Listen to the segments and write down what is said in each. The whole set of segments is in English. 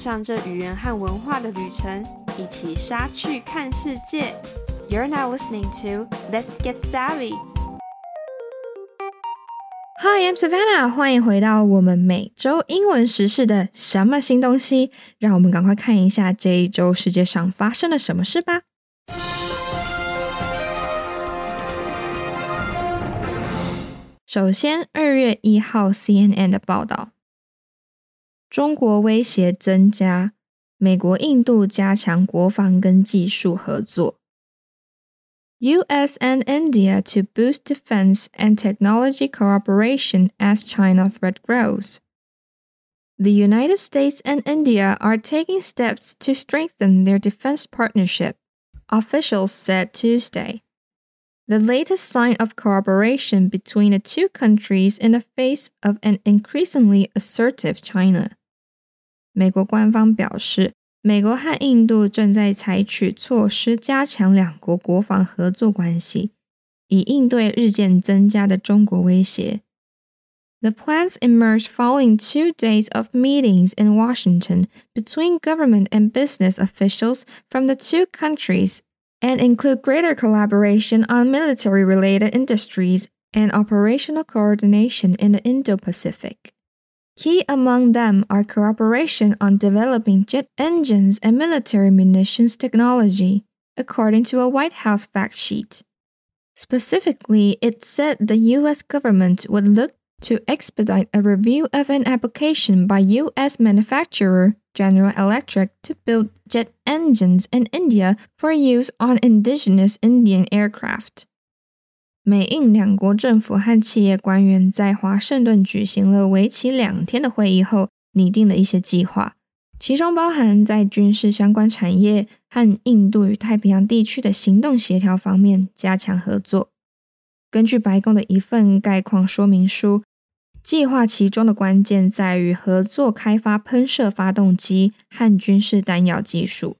上这语言和文化的旅程，一起杀去看世界。You're now listening to Let's Get Savvy. Hi, I'm Savannah，欢迎回到我们每周英文时事的什么新东西。让我们赶快看一下这一周世界上发生了什么事吧。首先，二月一号 CNN 的报道，中国威胁增加，美国、印度加强国防跟技术合作。US and India to boost defense and technology cooperation as China threat grows. The United States and India are taking steps to strengthen their defense partnership, officials said Tuesday. The latest sign of cooperation between the two countries in the face of an increasingly assertive China. 美国官方表示，美国和印度正在采取措施加强两国国防合作关系，以应对日渐增加的中国威胁。The plans emerged following two days of meetings in Washington between government and business officials from the two countries and include greater collaboration on military related industries and operational coordination in the Indo Pacific. Key among them are cooperation on developing jet engines and military munitions technology, according to a White House fact sheet. Specifically, it said the US government would look to expedite a review of an application by US manufacturer General Electric to build jet engines in India for use on indigenous Indian aircraft. 美印两国政府和企业官员在华盛顿举行了为期两天的会议后，拟定了一些计划，其中包含在军事相关产业和印度与太平洋地区的行动协调方面加强合作。根据白宫的一份概况说明书，计划其中的关键在于合作开发喷射发动机和军事弹药技术。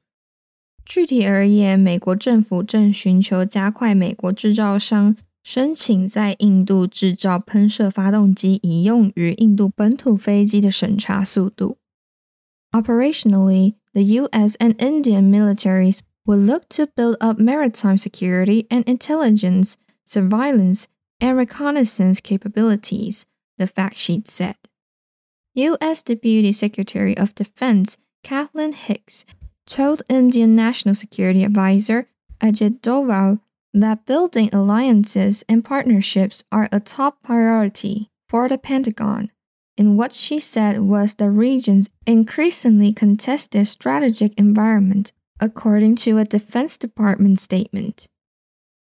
具体而言，美国政府正寻求加快美国制造商。申请在印度制造喷射发动机以用于印度本土飞机的审查速度。Operationally, the U.S. and Indian militaries will look to build up maritime security and intelligence, surveillance, and reconnaissance capabilities, the fact sheet said. U.S. Deputy Secretary of Defense Kathleen Hicks told Indian National Security Advisor Ajit Doval that building alliances and partnerships are a top priority for the Pentagon in what she said was the region's increasingly contested strategic environment, according to a Defense Department statement.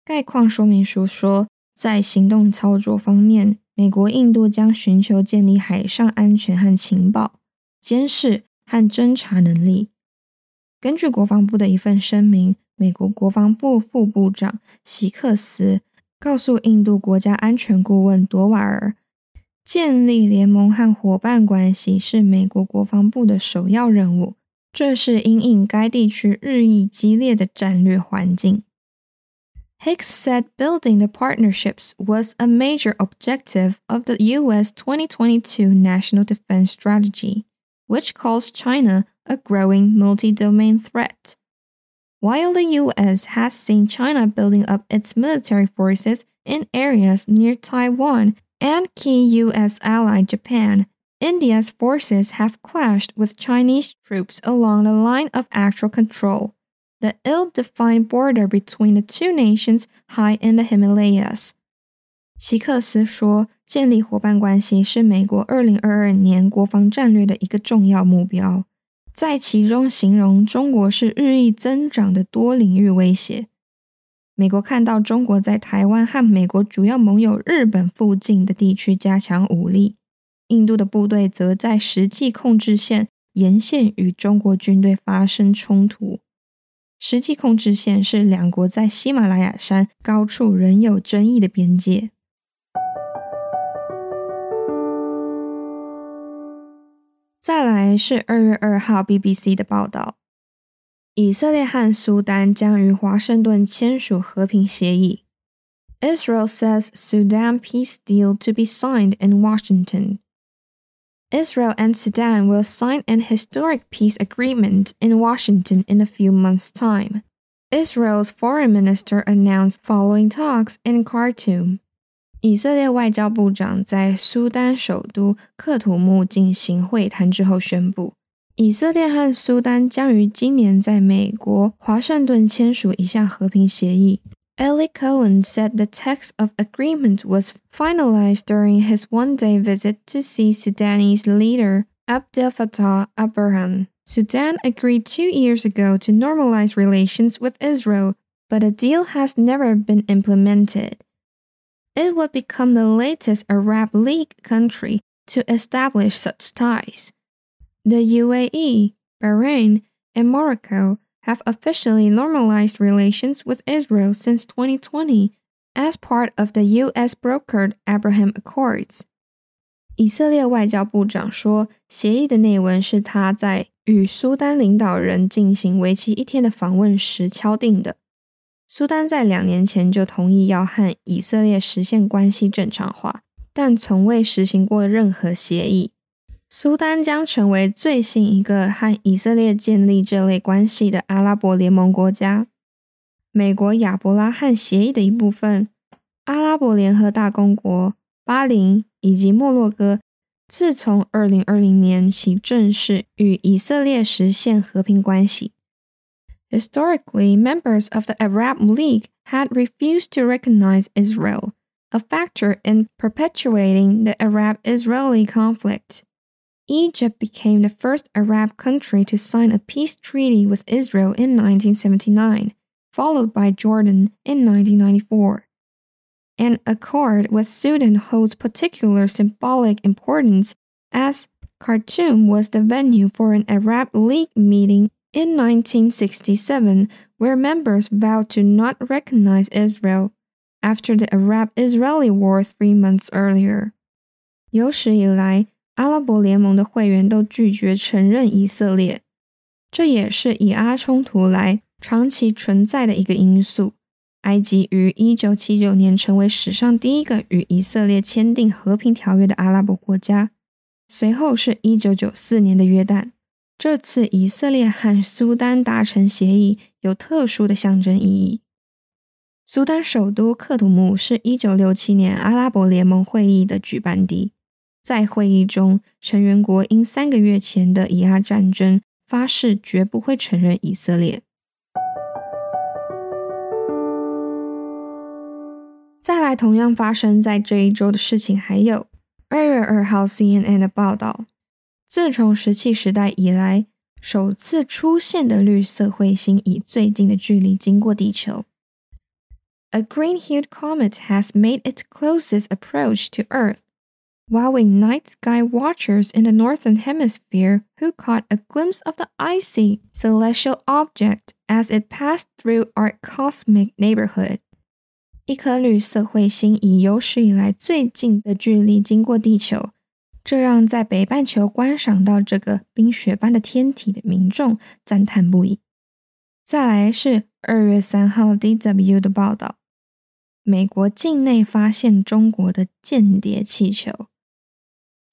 概况说明书说，在行动操作方面，美国、印度将寻求建立海上安全和情报、监视和侦察能力。根据国防部的一份声明， 美国国防部副部长希克斯告诉印度国家安全顾问多瓦尔，建立联盟和伙伴关系是美国国防部的首要任务。这是因应该地区日益激烈的战略环境。Hicks said building the partnerships was a major objective of the U.S. 2022 National Defense Strategy, which calls China a growing multi domain threat. While the US has seen China building up its military forces in areas near Taiwan and key US ally Japan, India's forces have clashed with Chinese troops along the line of actual control, the ill defined border between the two nations high in the Himalayas. 希克斯说，建立伙伴关系是美国二零二二年国防战略的一个重要目标。 在其中形容中国是日益增长的多领域威胁。美国看到中国在台湾和美国主要盟友日本附近的地区加强武力，印度的部队则在实际控制线沿线与中国军队发生冲突。实际控制线是两国在喜马拉雅山高处仍有争议的边界。来是二月二号 BBC 的报道，以色列和苏丹将与华盛顿签署和平协议。Israel says Sudan peace deal to be signed in Washington. Israel and Sudan will sign an historic peace agreement in Washington in a few months' time. Israel's foreign minister announced following talks in Khartoum. 以色列外交部长在苏丹首都克土木进行会谈之后宣布，以色列和苏丹将于今年在美国华盛顿签署一项和平协议。Eli Cohen said the text of agreement was finalized during his one-day visit to see Sudanese leader Abdel Fattah al-Burhan. Sudan agreed two years ago to normalize relations with Israel, but a deal has never been implemented. It would become the latest Arab League country to establish such ties. The UAE, Bahrain, and Morocco have officially normalized relations with Israel since 2020 as part of the U.S. brokered Abraham Accords. 以色列外交部长说，协议的内文是他在与苏丹领导人进行为期一天的访问时敲定的。 苏丹在两年前就同意要和以色列实现关系正常化，但从未实行过任何协议。苏丹将成为最新一个和以色列建立这类关系的阿拉伯联盟国家。美国亚伯拉罕协议的一部分，阿拉伯联合大公国、巴林以及摩洛哥，自从二零二零年起正式与以色列实现和平关系。Historically, members of the Arab League had refused to recognize Israel, a factor in perpetuating the Arab Israeli conflict. Egypt became the first Arab country to sign a peace treaty with Israel in 1979, followed by Jordan in 1994. An accord with Sudan holds particular symbolic importance as Khartoum was the venue for an Arab League meeting in 1967, where members vowed to not recognize Israel after the Arab Israeli War three months earlier. 有史以来，阿拉伯联盟的会员都拒绝承认以色列，这也是以阿冲突来长期存在的一个因素。埃及于1979年成为史上第一个与以色列签订和平条约的阿拉伯国家，随后是一九九四年的约旦。 这次以色列和苏丹达成协议有特殊的象征意义。苏丹首都克土姆是一九六七年阿拉伯联盟会议的举办地，在会议中，成员国因三个月前的以阿战争发誓绝不会承认以色列。再来，同样发生在这一周的事情还有二月二号 CNN 的报道。自从石器时代以来，首次出现的绿色彗星以最近的距离经过地球。A green-hued comet has made its closest approach to Earth, wowing night sky watchers in the northern hemisphere who caught a glimpse of the icy celestial object as it passed through our cosmic neighborhood. 一颗绿色彗星以有史以来最近的距离经过地球。 这让在北半球观赏到这个冰雪般的天体的民众赞叹不已。再来是二月三号 DW 的报道：美国境内发现中国的间谍气球。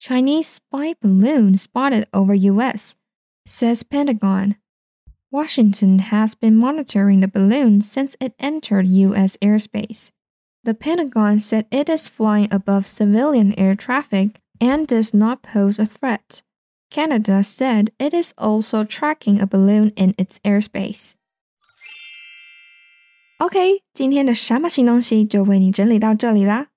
Chinese spy balloon spotted over U.S. says Pentagon. Washington has been monitoring the balloon since it entered U.S. airspace. The Pentagon said it is flying above civilian air traffic and does not pose a threat. Canada said it is also tracking a balloon in its airspace. OK，今天的什么新东西就为你整理到这里啦。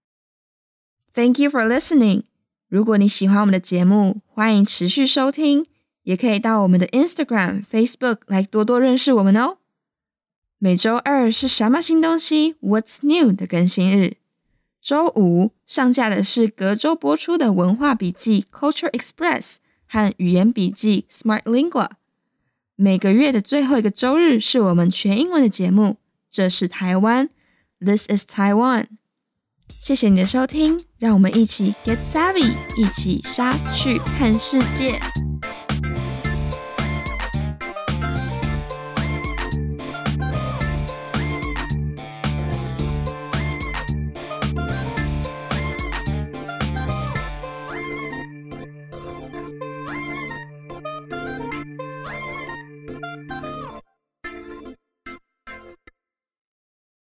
Thank you for listening。如果你喜欢我们的节目，欢迎持续收听，也可以到我们的 Instagram、Facebook 来多多认识我们哦。每周二是什么新东西？What's new 的更新日。 周五上架的是隔周播出的文化笔记 Culture Express 和语言笔记 Smart Lingua。每个月的最后一个周日是我们全英文的节目。这是台湾，This is Taiwan。谢谢你的收听，让我们一起 Get Savvy，一起杀去看世界。